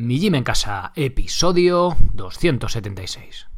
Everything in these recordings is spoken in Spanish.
Mi Gym en Casa, episodio 276.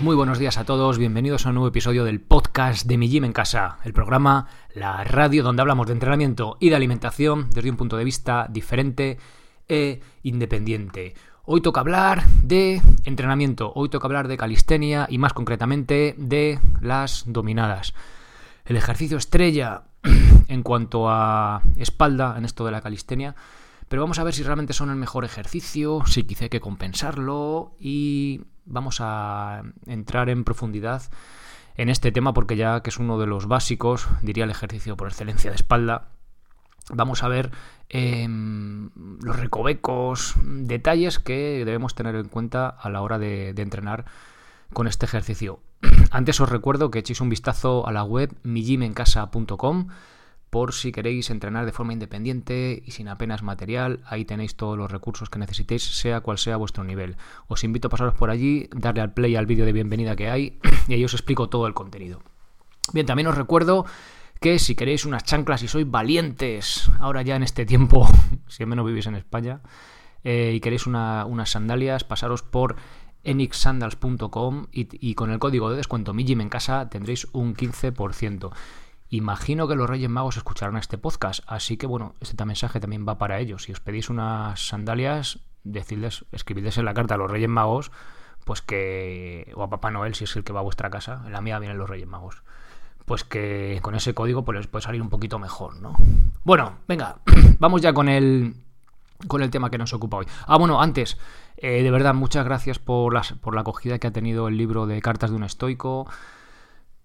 Muy buenos días a todos, bienvenidos a un nuevo episodio del podcast de Mi Gym en Casa, el programa, la radio donde hablamos de entrenamiento y de alimentación desde un punto de vista diferente e independiente. Hoy toca hablar de entrenamiento, hoy toca hablar de calistenia y más concretamente de las dominadas. El ejercicio estrella en cuanto a espalda en esto de la calistenia, pero vamos a ver si realmente son el mejor ejercicio, si quizá hay que compensarlo y vamos a entrar en profundidad en este tema porque ya que es uno de los básicos, diría el ejercicio por excelencia de espalda, vamos a ver em, los recovecos, detalles que debemos tener en cuenta a la hora de, entrenar con este ejercicio. Antes os recuerdo que echéis un vistazo a la web mijimencasa.com por si queréis entrenar de forma independiente y sin apenas material. Ahí tenéis todos los recursos que necesitéis, sea cual sea vuestro nivel. Os invito a pasaros por allí, darle al play al vídeo de bienvenida que hay y ahí os explico todo el contenido. Bien, también os recuerdo que si queréis unas chanclas y sois valientes, ahora ya en este tiempo, si al menos vivís en España, eh, y queréis unas sandalias, pasaros por enixsandals.com y, con el código de descuento MIGIM en casa tendréis un 15%. Imagino que los Reyes Magos escucharán este podcast, así que bueno, este mensaje también va para ellos. Si os pedís unas sandalias, decidles, escribidles en la carta a los Reyes Magos, pues que, o a Papá Noel si es el que va a vuestra casa, en la mía vienen los Reyes Magos pues que con ese código pues les puede salir un poquito mejor, ¿no? Bueno, venga, vamos ya con el, con el tema que nos ocupa hoy. Ah, bueno, antes, eh, de verdad, muchas gracias por, las, por la acogida que ha tenido el libro de Cartas de un Estoico.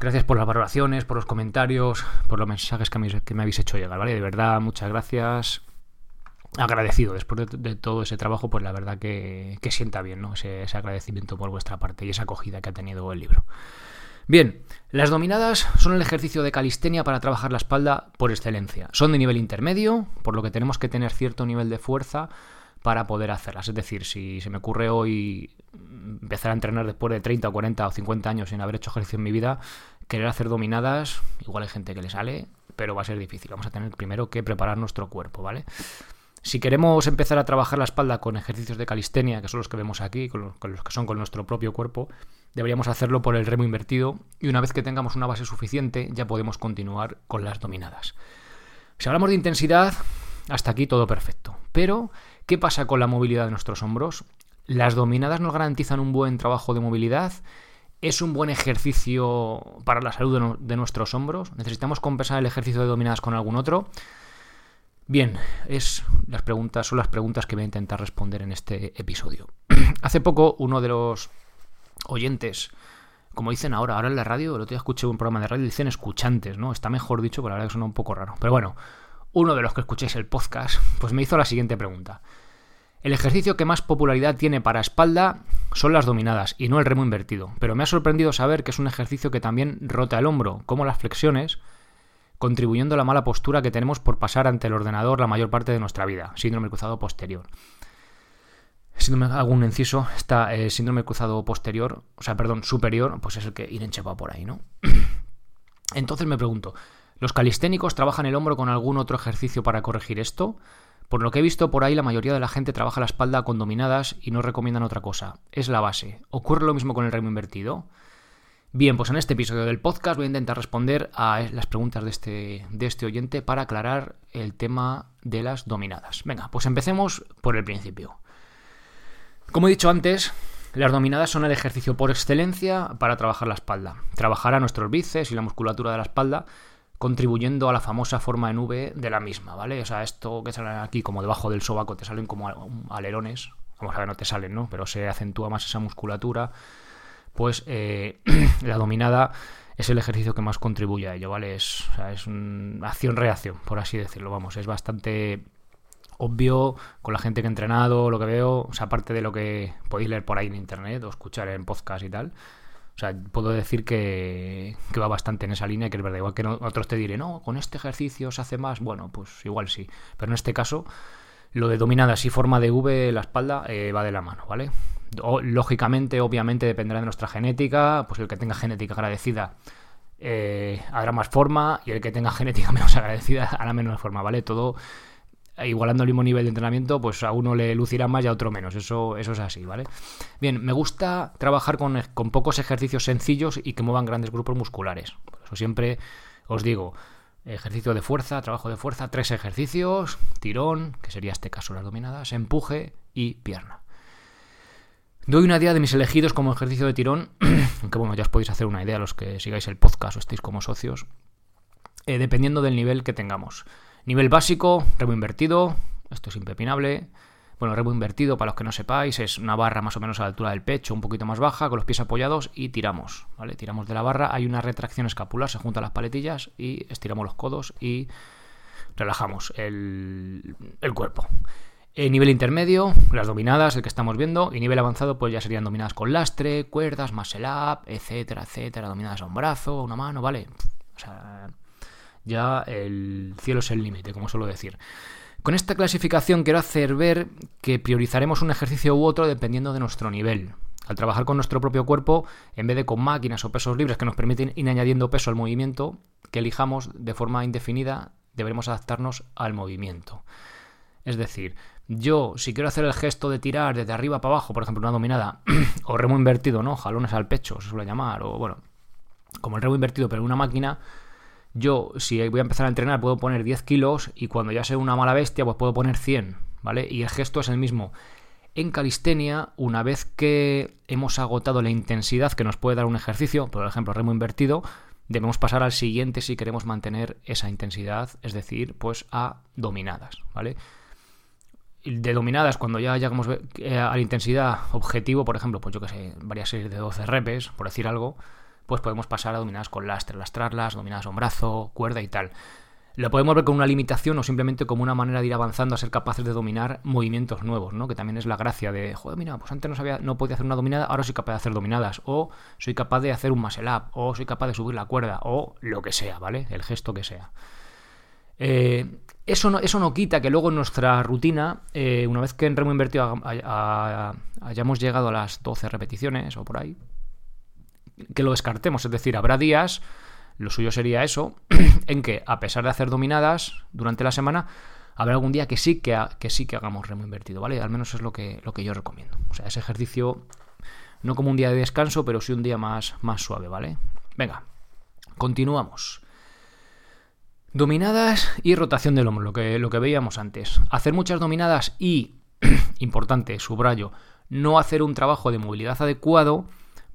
Gracias por las valoraciones, por los comentarios, por los mensajes que me, que me habéis hecho llegar, ¿vale? De verdad, muchas gracias. Agradecido después de, todo ese trabajo, pues la verdad que, que sienta bien, ¿no? Ese, ese agradecimiento por vuestra parte y esa acogida que ha tenido el libro. Bien, las dominadas son el ejercicio de calistenia para trabajar la espalda por excelencia. Son de nivel intermedio, por lo que tenemos que tener cierto nivel de fuerza para poder hacerlas. Es decir, si se me ocurre hoy empezar a entrenar después de 30 o 40 o 50 años sin haber hecho ejercicio en mi vida, querer hacer dominadas, igual hay gente que le sale, pero va a ser difícil. Vamos a tener primero que preparar nuestro cuerpo, ¿vale? Si queremos empezar a trabajar la espalda con ejercicios de calistenia, que son los que vemos aquí, con los que son con nuestro propio cuerpo, Deberíamos hacerlo por el remo invertido y una vez que tengamos una base suficiente ya podemos continuar con las dominadas. Si hablamos de intensidad, hasta aquí todo perfecto. Pero, ¿qué pasa con la movilidad de nuestros hombros? ¿Las dominadas nos garantizan un buen trabajo de movilidad? ¿Es un buen ejercicio para la salud de, nuestros hombros? ¿Necesitamos compensar el ejercicio de dominadas con algún otro? Bien, es las preguntas, son las preguntas que voy a intentar responder en este episodio. Hace poco uno de los oyentes, como dicen ahora, ahora en la radio, el otro día escuché un programa de radio, dicen escuchantes, ¿no? Está mejor dicho, pero la verdad que suena un poco raro. Pero bueno, uno de los que escuchéis el podcast, pues me hizo la siguiente pregunta. El ejercicio que más popularidad tiene para espalda son las dominadas y no el remo invertido, pero me ha sorprendido saber que es un ejercicio que también rota el hombro, como las flexiones, contribuyendo a la mala postura que tenemos por pasar ante el ordenador la mayor parte de nuestra vida, síndrome cruzado posterior síndrome, algún inciso, está el síndrome cruzado posterior, o sea, perdón, superior, pues es el que ir enchepado por ahí, ¿no? Entonces me pregunto, ¿los calisténicos trabajan el hombro con algún otro ejercicio para corregir esto? Por lo que he visto por ahí, la mayoría de la gente trabaja la espalda con dominadas y no recomiendan otra cosa. Es la base. ¿Ocurre lo mismo con el remo invertido? Bien, pues en este episodio del podcast voy a intentar responder a las preguntas de este, de este oyente para aclarar el tema de las dominadas. Venga, pues empecemos por el principio. Como he dicho antes, las dominadas son el ejercicio por excelencia para trabajar la espalda. Trabajar a nuestros bíceps y la musculatura de la espalda, contribuyendo a la famosa forma en V de la misma, ¿vale? O sea, esto que sale aquí como debajo del sobaco te salen como alerones, vamos a ver, no te salen, ¿no? Pero se acentúa más esa musculatura, pues eh, la dominada es el ejercicio que más contribuye a ello, ¿vale? Es, es una acción-reacción, por así decirlo, vamos, es bastante obvio con la gente que he entrenado, lo que veo, o sea, aparte de lo que podéis leer por ahí en internet o escuchar en podcast y tal. O sea, puedo decir que, va bastante en esa línea, que es verdad. Igual que otros te diré, no, con este ejercicio se hace más. Bueno, pues igual sí. Pero en este caso, lo de dominadas y forma de V la espalda eh, va de la mano, ¿vale? lógicamente, obviamente, dependerá de nuestra genética. Pues el que tenga genética agradecida eh, hará más forma y el que tenga genética menos agradecida hará menos forma, ¿vale? Todo igualando el mismo nivel de entrenamiento, pues a uno le lucirá más y a otro menos. Eso, eso es así, ¿vale? Bien, me gusta trabajar con, con pocos ejercicios sencillos y que muevan grandes grupos musculares. Por eso siempre os digo, ejercicio de fuerza, trabajo de fuerza, tres ejercicios, tirón, que sería este caso las dominadas, empuje y pierna. Doy una idea de mis elegidos como ejercicio de tirón, aunque bueno, ya os podéis hacer una idea los que sigáis el podcast o estéis como socios, eh, dependiendo del nivel que tengamos. Nivel básico, remo invertido, esto es impepinable. Bueno, remo invertido, para los que no sepáis, es una barra más o menos a la altura del pecho, un poquito más baja, con los pies apoyados y tiramos, ¿vale? Tiramos de la barra, hay una retracción escapular, se juntan las paletillas y estiramos los codos y relajamos el, el cuerpo. Nivel intermedio, las dominadas, el que estamos viendo, y nivel avanzado, pues ya serían dominadas con lastre, cuerdas, muscle up, etcétera, etcétera, dominadas a un brazo, a una mano, ¿vale? O sea, ya el cielo es el límite, como suelo decir. Con esta clasificación quiero hacer ver que priorizaremos un ejercicio u otro dependiendo de nuestro nivel. Al trabajar con nuestro propio cuerpo, en vez de con máquinas o pesos libres que nos permiten ir añadiendo peso al movimiento que elijamos de forma indefinida, deberemos adaptarnos al movimiento. Es decir, yo, si quiero hacer el gesto de tirar desde arriba para abajo, por ejemplo, una dominada, o remo invertido, ¿no? Jalones al pecho, se suele llamar, o bueno, como el remo invertido, pero en una máquina, yo, si voy a empezar a entrenar, puedo poner 10 kilos y cuando ya sea una mala bestia, pues puedo poner 100, ¿vale? Y el gesto es el mismo. En calistenia, una vez que hemos agotado la intensidad que nos puede dar un ejercicio, por ejemplo, remo invertido, debemos pasar al siguiente si queremos mantener esa intensidad, es decir, pues a dominadas, ¿vale? de dominadas, cuando ya llegamos eh, a la intensidad objetivo, por ejemplo, pues yo que sé, varias series de 12 repes, por decir algo, pues podemos pasar a dominadas con lastre, lastrarlas, dominadas a un brazo, cuerda y tal. Lo podemos ver con una limitación o simplemente como una manera de ir avanzando a ser capaces de dominar movimientos nuevos, ¿no? Que también es la gracia de, joder, mira, pues antes no sabía, no podía hacer una dominada, ahora soy capaz de hacer dominadas, o soy capaz de hacer un muscle up, o soy capaz de subir la cuerda, o lo que sea, ¿vale? El gesto que sea. Eh, eso no, eso no quita que luego en nuestra rutina, eh, una vez que en remo invertido hayamos llegado a las 12 repeticiones o por ahí, que lo descartemos. Es decir, habrá días, lo suyo sería eso, en que a pesar de hacer dominadas durante la semana, habrá algún día que sí que, que sí que hagamos remo invertido, ¿vale? Al menos es lo que, lo que yo recomiendo. O sea, ese ejercicio, no como un día de descanso, pero sí un día más, más suave, ¿vale? Venga, continuamos. Dominadas y rotación del hombro, lo que, lo que veíamos antes. Hacer muchas dominadas y, importante, subrayo, no hacer un trabajo de movilidad adecuado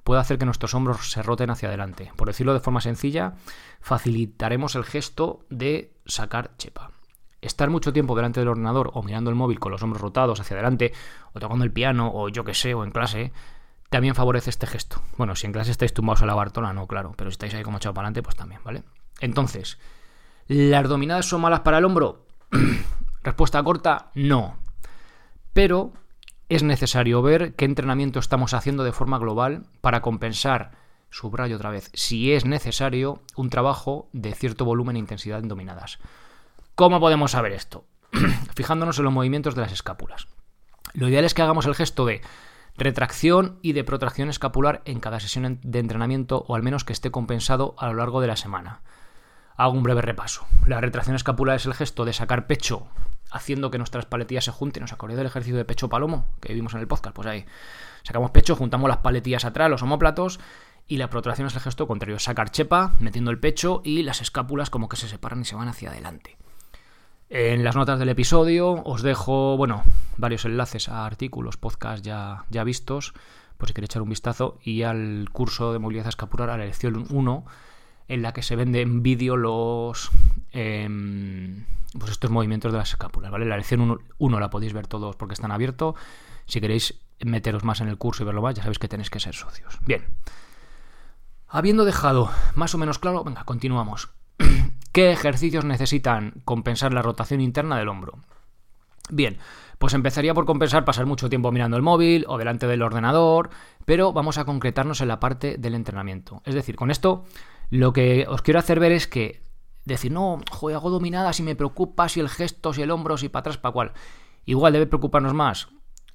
puede hacer que nuestros hombros se roten hacia adelante. Por decirlo de forma sencilla, facilitaremos el gesto de sacar chepa. Estar mucho tiempo delante del ordenador o mirando el móvil con los hombros rotados hacia adelante, o tocando el piano, o yo que sé, o en clase, también favorece este gesto. Bueno, si en clase estáis tumbados a la bartola, no, claro, pero si estáis ahí como echado para adelante, pues también, ¿vale? Entonces, ¿Las dominadas son malas para el hombro? Respuesta corta, no. Pero es necesario ver qué entrenamiento estamos haciendo de forma global para compensar, subrayo otra vez, si es necesario, un trabajo de cierto volumen e intensidad en dominadas. ¿Cómo podemos saber esto? Fijándonos en los movimientos de las escápulas. Lo ideal es que hagamos el gesto de retracción y de protracción escapular en cada sesión de entrenamiento o al menos que esté compensado a lo largo de la semana. Hago un breve repaso. La retracción escapular es el gesto de sacar pecho haciendo que nuestras paletillas se junten. ¿Os acordáis del ejercicio de pecho palomo que vimos en el podcast? Pues ahí sacamos pecho, juntamos las paletillas atrás, los homóplatos, y la protracción es el gesto contrario, sacar chepa, metiendo el pecho y las escápulas como que se separan y se van hacia adelante. En las notas del episodio os dejo, bueno, varios enlaces a artículos, podcasts ya, ya vistos, por si queréis echar un vistazo, y al curso de movilidad escapular a la lección 1 en la que se vende en vídeo los em, pues estos movimientos de las escápulas, ¿vale? La lección 1 la podéis ver todos porque están abiertos. Si queréis meteros más en el curso y verlo más, ya sabéis que tenéis que ser socios. Bien. Habiendo dejado más o menos claro, venga, continuamos. ¿Qué ejercicios necesitan compensar la rotación interna del hombro? Bien, pues empezaría por compensar pasar mucho tiempo mirando el móvil o delante del ordenador, pero vamos a concretarnos en la parte del entrenamiento. Es decir, con esto lo que os quiero hacer ver es que decir, no, joder, hago dominadas y me preocupa si el gesto, si el hombro, si para atrás, para cuál. Igual debe preocuparnos más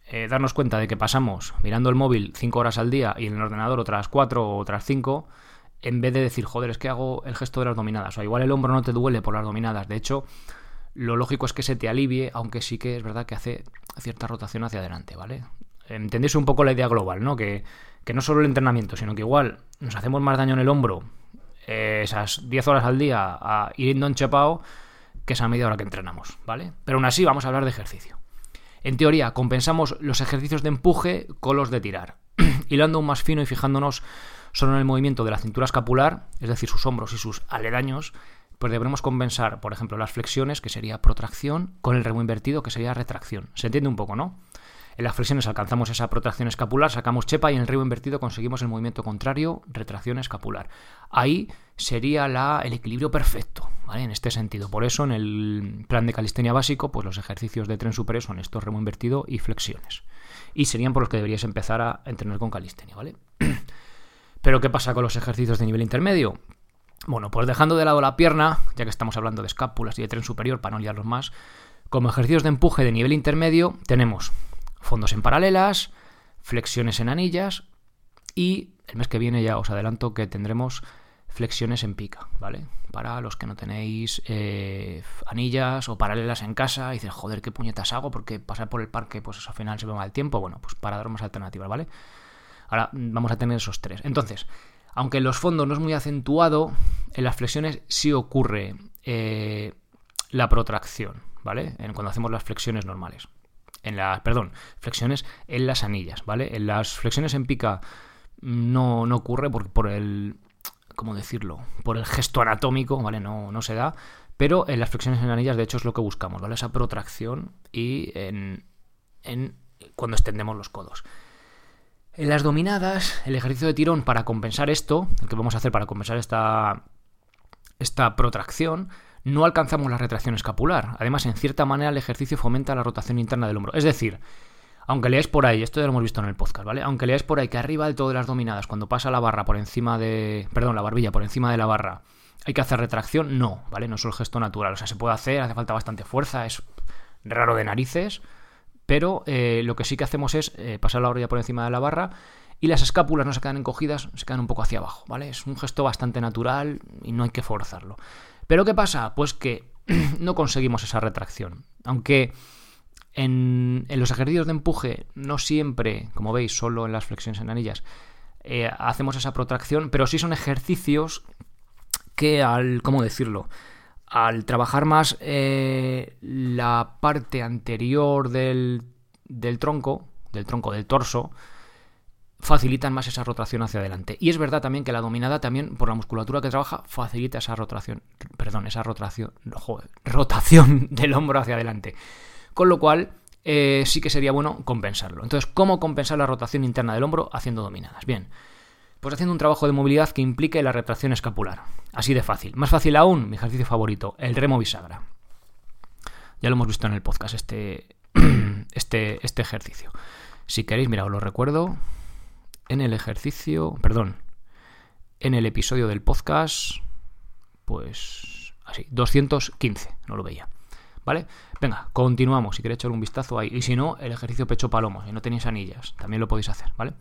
eh, darnos cuenta de que pasamos mirando el móvil 5 horas al día y en el ordenador otras 4 o otras 5 en vez de decir, joder, es que hago el gesto de las dominadas. O igual el hombro no te duele por las dominadas. De hecho, lo lógico es que se te alivie, aunque sí que es verdad que hace cierta rotación hacia adelante, ¿vale? Entendéis un poco la idea global, ¿no? Que, que no solo el entrenamiento, sino que igual nos hacemos más daño en el hombro eh, esas 10 horas al día a ir enchepado que esa media hora que entrenamos, ¿vale? Pero aún así vamos a hablar de ejercicio. En teoría, compensamos los ejercicios de empuje con los de tirar, hilando aún más fino y fijándonos solo en el movimiento de la cintura escapular, es decir, sus hombros y sus aledaños, pues deberemos compensar, por ejemplo, las flexiones, que sería protracción, con el remo invertido, que sería retracción. ¿Se entiende un poco, no? En las flexiones alcanzamos esa protracción escapular, sacamos chepa y en el remo invertido conseguimos el movimiento contrario, retracción escapular. Ahí sería la, el equilibrio perfecto, ¿vale? En este sentido. Por eso en el plan de calistenia básico, pues los ejercicios de tren superior son estos remo invertido y flexiones. Y serían por los que deberías empezar a entrenar con calistenia, ¿vale? Pero ¿qué pasa con los ejercicios de nivel intermedio? Bueno, pues dejando de lado la pierna, ya que estamos hablando de escápulas y de tren superior para no liarlos más, como ejercicios de empuje de nivel intermedio tenemos fondos en paralelas, flexiones en anillas y el mes que viene ya os adelanto que tendremos flexiones en pica, ¿vale? Para los que no tenéis eh, anillas o paralelas en casa y dices, joder, qué puñetas hago porque pasar por el parque, pues al final se ve mal tiempo. Bueno, pues para dar más alternativas, ¿vale? Ahora vamos a tener esos tres. Entonces, aunque en los fondos no es muy acentuado, en las flexiones sí ocurre eh, la protracción, ¿vale? Cuando hacemos las flexiones normales. En las, perdón, flexiones en las anillas, ¿vale? En las flexiones en pica no, no ocurre por, por el, ¿cómo decirlo? Por el gesto anatómico, ¿vale? No, no se da. Pero en las flexiones en anillas, de hecho, es lo que buscamos, ¿vale? Esa protracción y en, en cuando extendemos los codos. En las dominadas, el ejercicio de tirón para compensar esto, el que vamos a hacer para compensar esta, esta protracción, no alcanzamos la retracción escapular. Además, en cierta manera, el ejercicio fomenta la rotación interna del hombro. Es decir, aunque leáis por ahí, esto ya lo hemos visto en el podcast, ¿vale? Aunque leáis por ahí que arriba del todo las dominadas, cuando pasa la barra por encima de. Perdón, la barbilla por encima de la barra, hay que hacer retracción, no, ¿vale? No es el gesto natural. O sea, se puede hacer, hace falta bastante fuerza, es raro de narices pero eh, lo que sí que hacemos es eh, pasar la orilla por encima de la barra y las escápulas no se quedan encogidas, se quedan un poco hacia abajo, ¿vale? Es un gesto bastante natural y no hay que forzarlo. Pero ¿qué pasa? Pues que no conseguimos esa retracción. Aunque en, los ejercicios de empuje no siempre, como veis, solo en las flexiones en anillas, eh, hacemos esa protracción, pero sí son ejercicios que al, ¿cómo decirlo? al trabajar más eh, la parte anterior del, del, tronco, del tronco del torso, facilitan más esa rotación hacia adelante. Y es verdad también que la dominada también, por la musculatura que trabaja, facilita esa rotación, perdón, esa rotación, joder, rotación del hombro hacia adelante. Con lo cual, eh, sí que sería bueno compensarlo. Entonces, ¿cómo compensar la rotación interna del hombro haciendo dominadas? Bien, pues haciendo un trabajo de movilidad que implique la retracción escapular. Así de fácil. Más fácil aún, mi ejercicio favorito, el remo bisagra. Ya lo hemos visto en el podcast, este, este, este ejercicio. Si queréis, mira, os lo recuerdo. En el ejercicio, perdón, en el episodio del podcast, pues así, 215, no lo veía. ¿Vale? Venga, continuamos. Si queréis echar un vistazo ahí. Y si no, el ejercicio pecho palomo, si no tenéis anillas, también lo podéis hacer, ¿vale?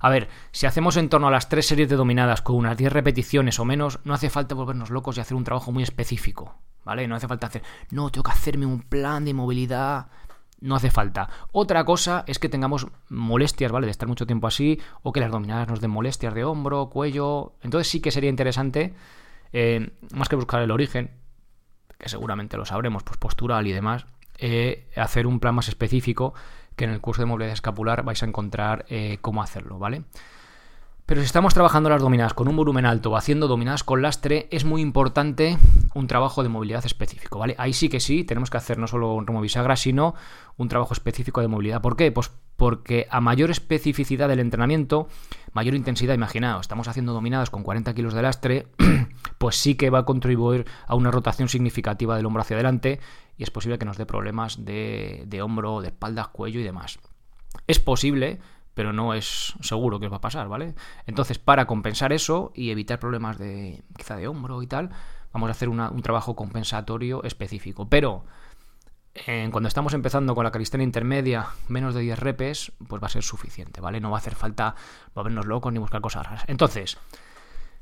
A ver, si hacemos en torno a las tres series de dominadas con unas 10 repeticiones o menos, no hace falta volvernos locos y hacer un trabajo muy específico, ¿vale? No hace falta hacer, no, tengo que hacerme un plan de movilidad. No hace falta. Otra cosa es que tengamos molestias, ¿vale? De estar mucho tiempo así, o que las dominadas nos den molestias de hombro, cuello. Entonces sí que sería interesante, eh, más que buscar el origen, que seguramente lo sabremos, pues postural y demás, eh, hacer un plan más específico que en el curso de movilidad escapular vais a encontrar eh, cómo hacerlo, ¿vale? Pero si estamos trabajando las dominadas con un volumen alto o haciendo dominadas con lastre, es muy importante un trabajo de movilidad específico, ¿vale? Ahí sí que sí, tenemos que hacer no solo un remo bisagra, sino un trabajo específico de movilidad. ¿Por qué? Pues porque a mayor especificidad del entrenamiento, mayor intensidad, imaginaos, estamos haciendo dominadas con 40 kilos de lastre, pues sí que va a contribuir a una rotación significativa del hombro hacia adelante y es posible que nos dé problemas de, de hombro, de espalda, cuello y demás. Es posible, pero no es seguro que os va a pasar, ¿vale? Entonces, para compensar eso y evitar problemas de quizá de hombro y tal, vamos a hacer un trabajo compensatorio específico. Pero cuando estamos empezando con la calistenia intermedia, menos de 10 repes, pues va a ser suficiente, ¿vale? No va a hacer falta volvernos locos ni buscar cosas raras. Entonces,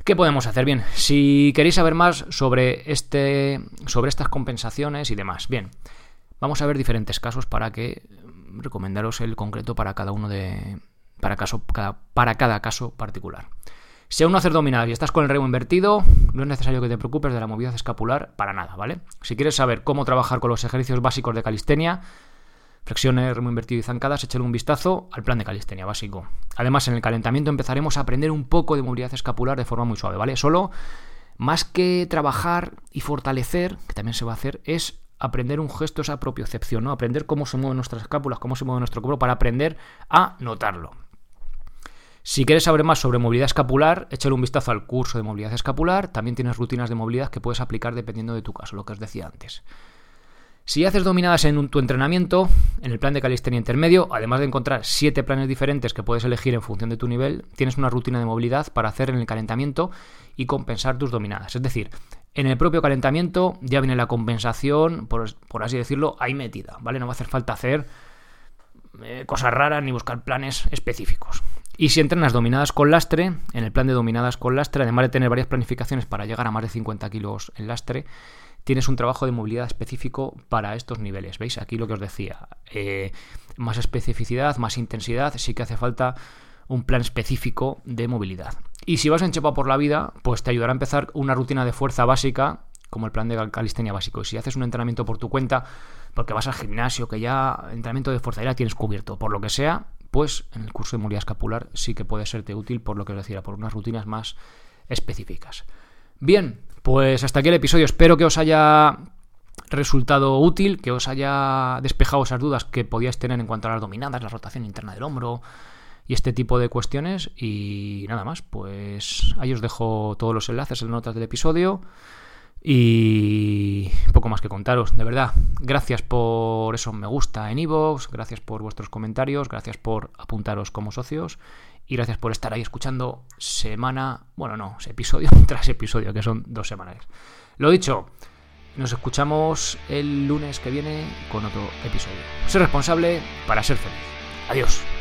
¿Qué podemos hacer? Bien, si queréis saber más sobre, este, sobre estas compensaciones y demás, bien, vamos a ver diferentes casos para que recomendaros el concreto para cada uno de. para, caso, cada, para cada caso particular. Si aún no haces dominadas y estás con el remo invertido, no es necesario que te preocupes de la movilidad escapular para nada, ¿vale? Si quieres saber cómo trabajar con los ejercicios básicos de calistenia, flexiones, remo invertido y zancadas, échale un vistazo al plan de calistenia básico. Además, en el calentamiento empezaremos a aprender un poco de movilidad escapular de forma muy suave, ¿vale? Solo, más que trabajar y fortalecer, que también se va a hacer, es aprender un gesto, esa propiocepción, ¿no? Aprender cómo se mueven nuestras escápulas, cómo se mueve nuestro cuerpo, para aprender a notarlo. Si quieres saber más sobre movilidad escapular, échale un vistazo al curso de movilidad escapular. También tienes rutinas de movilidad que puedes aplicar dependiendo de tu caso, lo que os decía antes. Si haces dominadas en tu entrenamiento, en el plan de calistenia intermedio, además de encontrar siete planes diferentes que puedes elegir en función de tu nivel, tienes una rutina de movilidad para hacer en el calentamiento y compensar tus dominadas. Es decir, en el propio calentamiento ya viene la compensación, por, así decirlo, ahí metida, ¿vale? No va a hacer falta hacer eh, cosas raras ni buscar planes específicos. Y si entrenas dominadas con lastre, en el plan de dominadas con lastre, además de tener varias planificaciones para llegar a más de 50 kilos en lastre, tienes un trabajo de movilidad específico para estos niveles. ¿Veis? Aquí lo que os decía. Eh, más especificidad, más intensidad, sí que hace falta un plan específico de movilidad. Y si vas enchepado por la vida, pues te ayudará a empezar una rutina de fuerza básica, como el plan de calistenia básico. Y si haces un entrenamiento por tu cuenta, porque vas al gimnasio, que ya entrenamiento de fuerza ya tienes cubierto, por lo que sea, pues en el curso de movilidad escapular sí que puede serte útil, por lo que os decía, por unas rutinas más específicas. Bien, pues hasta aquí el episodio. Espero que os haya resultado útil, que os haya despejado esas dudas que podíais tener en cuanto a las dominadas, la rotación interna del hombro y este tipo de cuestiones. Y nada más, pues ahí os dejo todos los enlaces en las notas del episodio. Y poco más que contaros, de verdad. Gracias por eso me gusta en iVoox, gracias por vuestros comentarios, gracias por apuntaros como socios y gracias por estar ahí escuchando semana, bueno, no, episodio tras episodio, que son dos semanas. Lo dicho, nos escuchamos el lunes que viene con otro episodio. Ser responsable para ser feliz. Adiós.